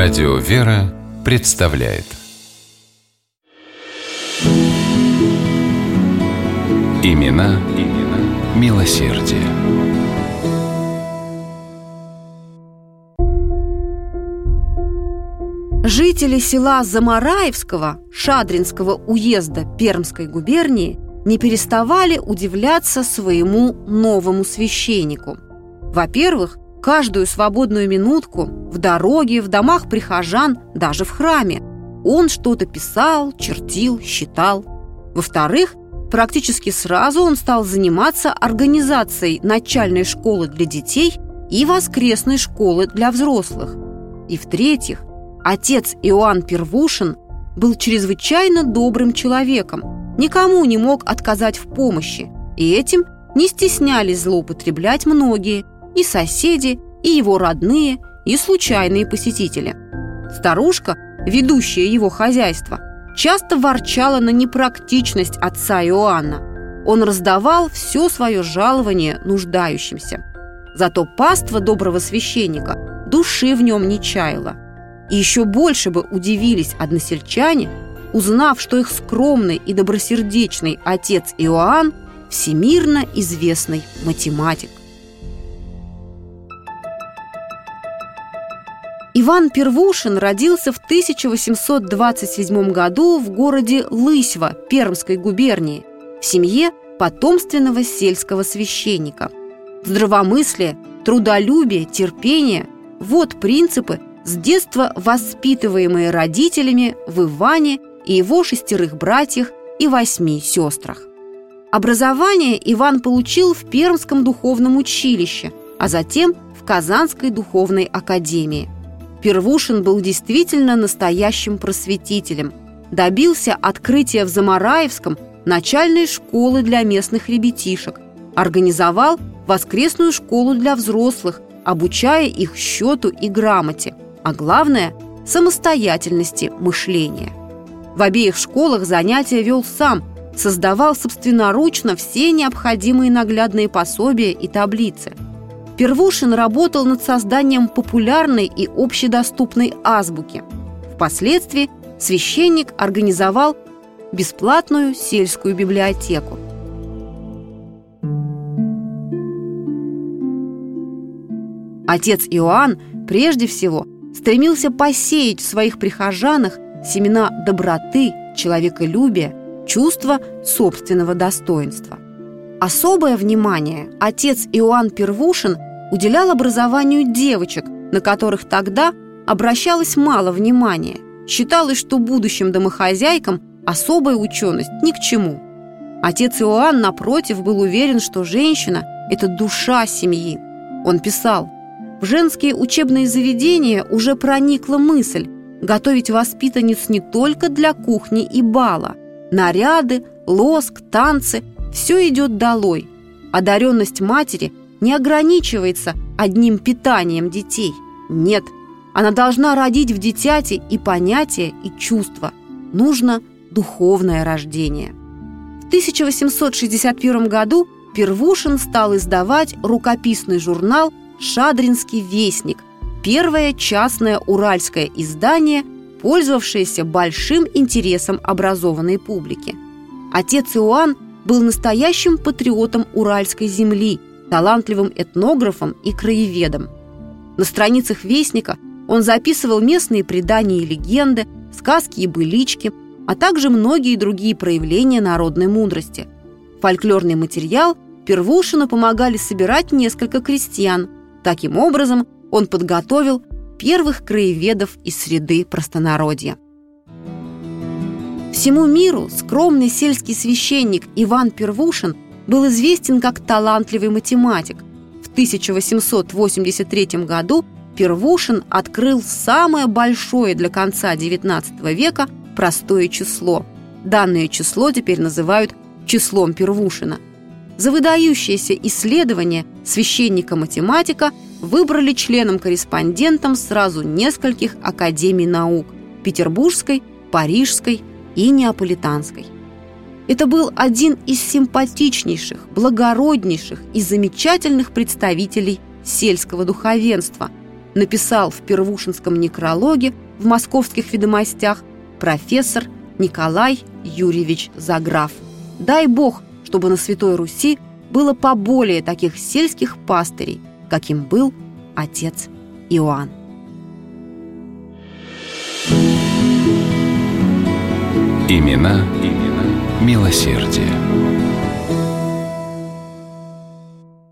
Радио «Вера» представляет Имена, имена милосердие. Жители села Замараевского Шадринского уезда Пермской губернии не переставали удивляться своему новому священнику. Во-первых, каждую свободную минутку в дороге, в домах прихожан, даже в храме он что-то писал, чертил, считал. Во-вторых, практически сразу он стал заниматься организацией начальной школы для детей и воскресной школы для взрослых. И в-третьих, отец Иоанн Первушин был чрезвычайно добрым человеком, никому не мог отказать в помощи, и этим не стеснялись злоупотреблять многие – и соседи, и его родные, и случайные посетители. Старушка, ведущая его хозяйство, часто ворчала на непрактичность отца Иоанна. Он раздавал все свое жалование нуждающимся. Зато паства доброго священника души в нем не чаяла. И еще больше бы удивились односельчане, узнав, что их скромный и добросердечный отец Иоанн – всемирно известный математик. Иван Первушин родился в 1827 году в городе Лысьва Пермской губернии в семье потомственного сельского священника. Здравомыслие, трудолюбие, терпение – вот принципы, с детства воспитываемые родителями в Иване и его шестерых братьях и восьми сестрах. Образование Иван получил в Пермском духовном училище, а затем в Казанской духовной академии – Первушин был действительно настоящим просветителем. Добился открытия в Замараевском начальной школы для местных ребятишек. Организовал воскресную школу для взрослых, обучая их счету и грамоте, а главное – самостоятельности мышления. В обеих школах занятия вел сам, создавал собственноручно все необходимые наглядные пособия и таблицы – Первушин работал над созданием популярной и общедоступной азбуки. Впоследствии священник организовал бесплатную сельскую библиотеку. Отец Иоанн прежде всего стремился посеять в своих прихожанах семена доброты, человеколюбия, чувства собственного достоинства. Особое внимание отец Иоанн Первушин – уделял образованию девочек, на которых тогда обращалось мало внимания. Считалось, что будущим домохозяйкам особая ученость ни к чему. Отец Иоанн, напротив, был уверен, что женщина – это душа семьи. Он писал, «В женские учебные заведения уже проникла мысль готовить воспитанниц не только для кухни и бала. Наряды, лоск, танцы – все идет долой. Одаренность матери – не ограничивается одним питанием детей. Нет, она должна родить в дитяте и понятия, и чувства. Нужно духовное рождение. В 1861 году Первушин стал издавать рукописный журнал «Шадринский вестник», первое частное уральское издание, пользовавшееся большим интересом образованной публики. Отец Иоанн был настоящим патриотом уральской земли – талантливым этнографом и краеведом. На страницах «Вестника» он записывал местные предания и легенды, сказки и былички, а также многие другие проявления народной мудрости. Фольклорный материал Первушину помогали собирать несколько крестьян. Таким образом, он подготовил первых краеведов из среды простонародья. Всему миру скромный сельский священник Иван Первушин – был известен как талантливый математик. В 1883 году Первушин открыл самое большое для конца XIX века простое число. Данное число теперь называют числом Первушина. За выдающееся исследование священника-математика выбрали членом-корреспондентом сразу нескольких академий наук – Петербургской, Парижской и Неаполитанской. Это был один из симпатичнейших, благороднейших и замечательных представителей сельского духовенства, написал в Первушинском некрологе в московских ведомостях профессор Николай Юрьевич Заграф. Дай бог, чтобы на Святой Руси было поболее таких сельских пастырей, каким был отец Иоанн. Имена, имена милосердие.